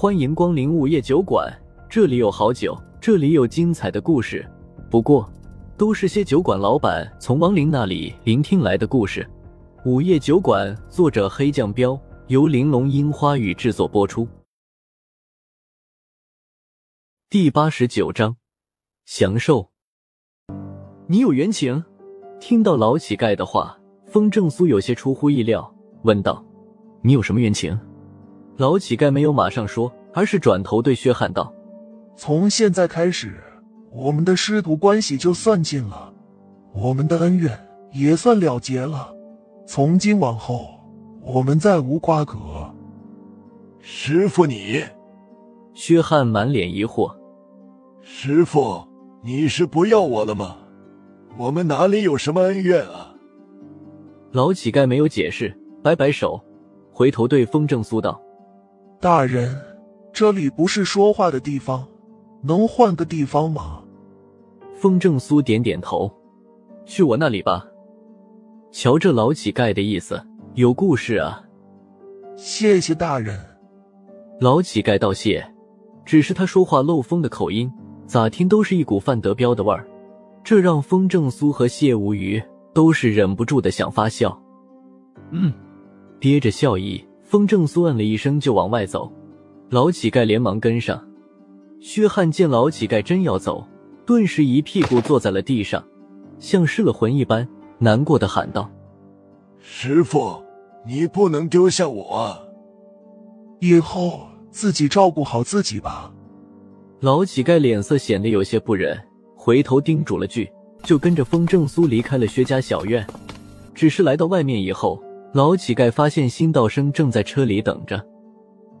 欢迎光临午夜酒馆，这里有好酒，这里有精彩的故事。不过，都是些酒馆老板从亡灵那里聆听来的故事。午夜酒馆，作者黑酱标，由玲珑樱花雨制作播出。第八十九章，享受。你有冤情？听到老乞丐的话，风正苏有些出乎意料，问道：“你有什么冤情？”老乞丐没有马上说，而是转头对薛汉道：“从现在开始，我们的师徒关系就算尽了，我们的恩怨也算了结了。从今往后，我们再无瓜葛。”师傅，你……薛汉满脸疑惑：“师傅，你是不要我了吗？我们哪里有什么恩怨啊？”老乞丐没有解释，摆摆手，回头对风正苏道。大人，这里不是说话的地方，能换个地方吗？风正苏点点头，去我那里吧。瞧这老乞丐的意思，有故事啊。谢谢大人。老乞丐道谢，只是他说话漏风的口音，咋听都是一股范德彪的味儿，这让风正苏和谢无鱼都是忍不住的想发笑。嗯，憋着笑意。风正苏嗯了一声，就往外走。老乞丐连忙跟上。薛汉见老乞丐真要走，顿时一屁股坐在了地上，像失了魂一般，难过的喊道：“师傅，你不能丢下我啊！以后自己照顾好自己吧。”老乞丐脸色显得有些不忍，回头叮嘱了句，就跟着风正苏离开了薛家小院。只是来到外面以后。老乞丐发现辛道生正在车里等着。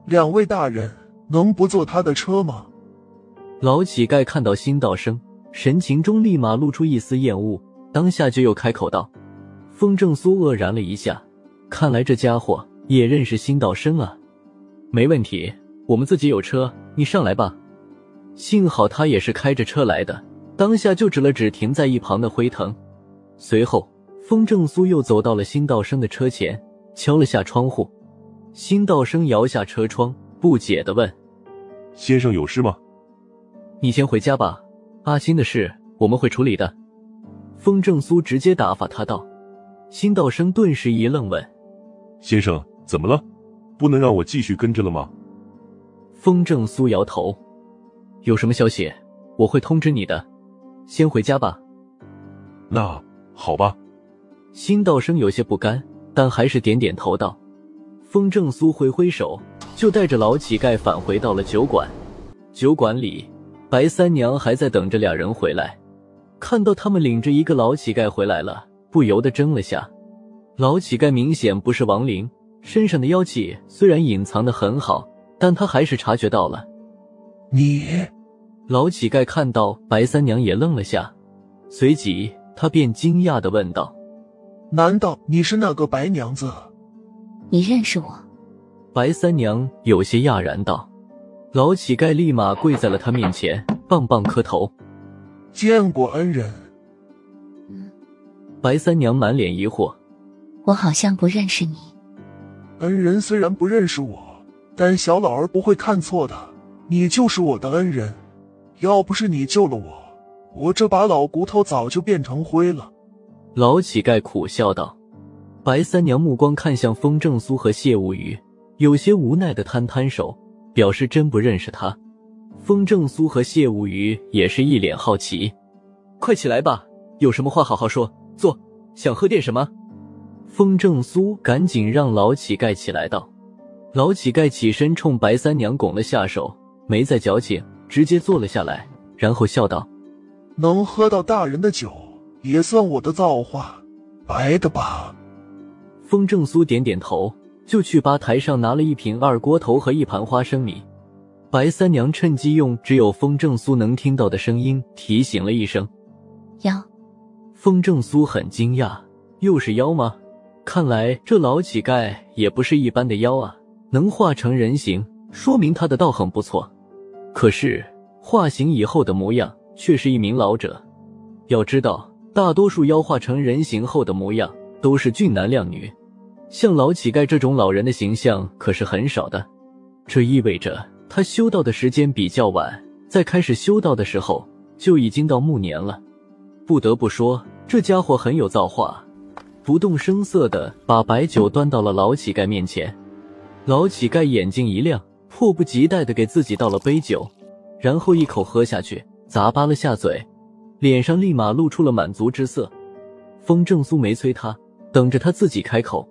两位大人，能不坐他的车吗？老乞丐看到辛道生，神情中立马露出一丝厌恶，当下就又开口道：“风正苏愕然了一下，看来这家伙也认识辛道生啊。没问题，我们自己有车，你上来吧。幸好他也是开着车来的，当下就指了指停在一旁的辉腾，随后。”风正苏又走到了辛道生的车前，敲了下窗户。辛道生摇下车窗，不解的问：“先生有事吗？”“你先回家吧，阿星的事我们会处理的。”风正苏直接打发他道。辛道生顿时一愣，问：“先生怎么了？不能让我继续跟着了吗？”风正苏摇头：“有什么消息，我会通知你的。先回家吧。”“那好吧。”辛道生有些不甘，但还是点点头道：“风正苏挥挥手，就带着老乞丐返回到了酒馆。酒馆里，白三娘还在等着俩人回来。看到他们领着一个老乞丐回来了，不由得怔了下。老乞丐明显不是亡灵，身上的妖气虽然隐藏的很好，但他还是察觉到了。你，老乞丐看到白三娘也愣了下，随即他便惊讶的问道。”难道你是那个白娘子？你认识我？白三娘有些讶然道。老乞丐立马跪在了他面前，棒棒磕头，见过恩人。嗯。白三娘满脸疑惑，我好像不认识你。恩人虽然不认识我，但小老儿不会看错的。你就是我的恩人，要不是你救了我，我这把老骨头早就变成灰了。老乞丐苦笑道：“白三娘目光看向风正苏和谢无鱼，有些无奈的摊摊手，表示真不认识他。风正苏和谢无鱼也是一脸好奇，快起来吧，有什么话好好说。坐，想喝点什么？”风正苏赶紧让老乞丐起来道。老乞丐起身冲白三娘拱了下手，没再矫情，直接坐了下来，然后笑道：“能喝到大人的酒。”也算我的造化，白的吧。风正苏点点头，就去吧台上拿了一瓶二锅头和一盘花生米。白三娘趁机用只有风正苏能听到的声音提醒了一声：“妖。”风正苏很惊讶，又是妖吗？看来这老乞丐也不是一般的妖啊，能化成人形，说明他的道行不错。可是化形以后的模样却是一名老者。要知道。大多数妖化成人形后的模样都是俊男靓女，像老乞丐这种老人的形象可是很少的。这意味着他修道的时间比较晚，在开始修道的时候就已经到暮年了。不得不说，这家伙很有造化，不动声色的把白酒端到了老乞丐面前。老乞丐眼睛一亮，迫不及待的给自己倒了杯酒，然后一口喝下去，咂巴了下嘴，脸上立马露出了满足之色。风正苏没催他，等着他自己开口。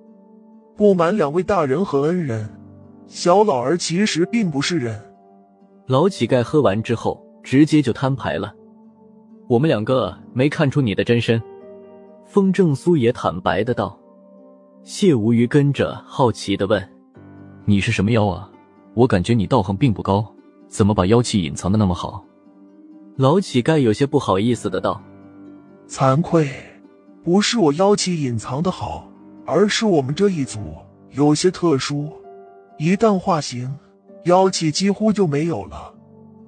不瞒两位大人和恩人，小老儿其实并不是人。老乞丐喝完之后，直接就摊牌了。我们两个没看出你的真身。风正苏也坦白的道。谢无鱼跟着好奇的问：“你是什么妖啊？我感觉你道行并不高，怎么把妖气隐藏的那么好？”老乞丐有些不好意思的道：“惭愧，不是我妖气隐藏的好，而是我们这一组有些特殊，一旦化形，妖气几乎就没有了。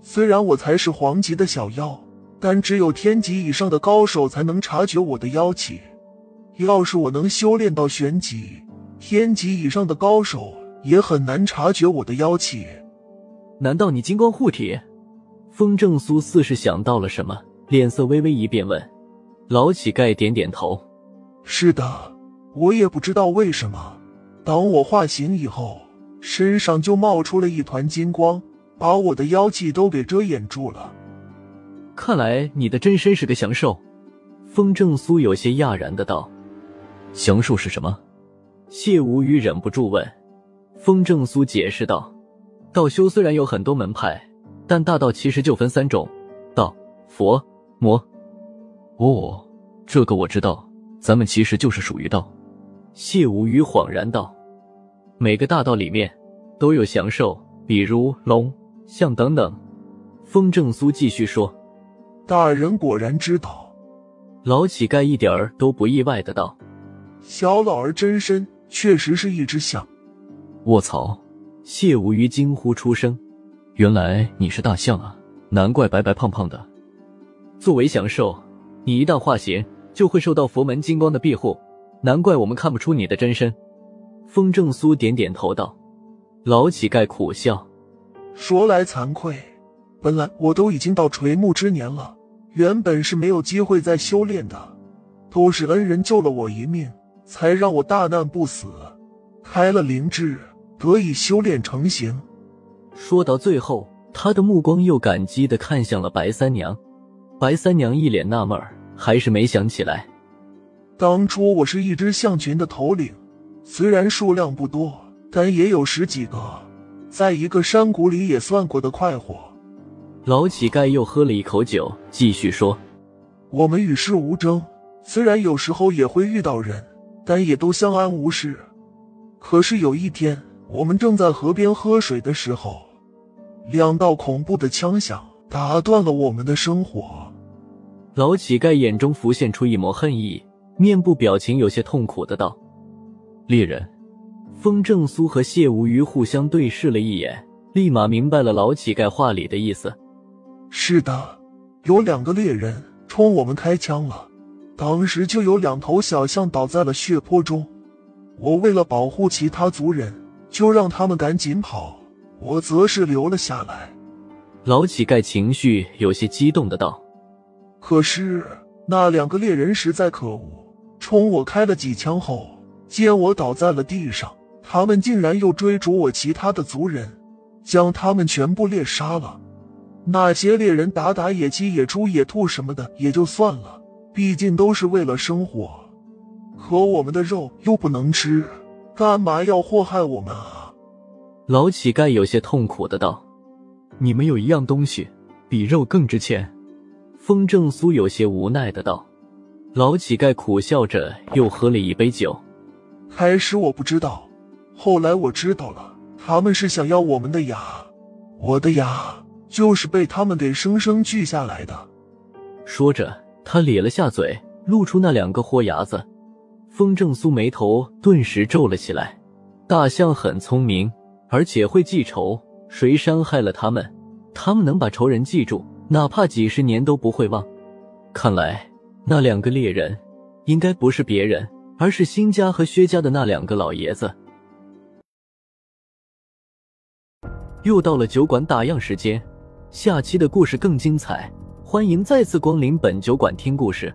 虽然我才是黄级的小妖。”但只有天级以上的高手才能察觉我的妖气。要是我能修炼到玄级、天级以上的高手，也很难察觉我的妖气。难道你金光护体？风正苏似是想到了什么，脸色微微一变，问：“老乞丐点点头，是的，我也不知道为什么，当我化形以后，身上就冒出了一团金光，把我的妖气都给遮掩住了。”看来你的真身是个降兽，风正苏有些讶然的道：“降兽是什么？”谢无虞忍不住问。风正苏解释道：“道修虽然有很多门派，但大道其实就分三种：道、佛、魔。”哦，这个我知道，咱们其实就是属于道。谢无虞恍然道：“每个大道里面都有降兽，比如龙、象等等。”风正苏继续说。大人果然知道，老乞丐一点儿都不意外的道：“小老儿真身确实是一只象。”卧槽！谢无鱼惊呼出声：“原来你是大象啊！难怪白白胖胖的。作为祥兽，你一旦化形，就会受到佛门金光的庇护，难怪我们看不出你的真身。”风正苏点点头道：“老乞丐苦笑，说来惭愧，本来我都已经到垂暮之年了。”原本是没有机会再修炼的，都是恩人救了我一命，才让我大难不死，开了灵智，得以修炼成形。说到最后，他的目光又感激的看向了白三娘。白三娘一脸纳闷还是没想起来，当初我是一只象群的头领，虽然数量不多，但也有十几个，在一个山谷里也算过得快活。老乞丐又喝了一口酒，继续说：“我们与世无争，虽然有时候也会遇到人，但也都相安无事。可是有一天，我们正在河边喝水的时候，两道恐怖的枪响，打断了我们的生活。”老乞丐眼中浮现出一抹恨意，面部表情有些痛苦的道：“猎人。”风正苏和谢无鱼互相对视了一眼，立马明白了老乞丐话里的意思。是的，有两个猎人冲我们开枪了，当时就有两头小象倒在了血泊中。我为了保护其他族人，就让他们赶紧跑，我则是留了下来。老乞丐情绪有些激动的道：“可是那两个猎人实在可恶，冲我开了几枪后，见我倒在了地上，他们竟然又追逐我其他的族人，将他们全部猎杀了。”那些猎人打打野鸡、野猪、野兔什么的也就算了，毕竟都是为了生活。可我们的肉又不能吃，干嘛要祸害我们啊？老乞丐有些痛苦的道：“你们有一样东西，比肉更值钱。”风正苏有些无奈的道。老乞丐苦笑着，又喝了一杯酒。开始我不知道，后来我知道了，他们是想要我们的牙，我的牙。就是被他们给生生锯下来的。说着，他咧了下嘴，露出那两个豁牙子。风正苏眉头顿时皱了起来。大象很聪明，而且会记仇。谁伤害了他们，他们能把仇人记住，哪怕几十年都不会忘。看来那两个猎人，应该不是别人，而是辛家和薛家的那两个老爷子。又到了酒馆打烊时间，下期的故事更精彩，欢迎再次光临本酒馆听故事。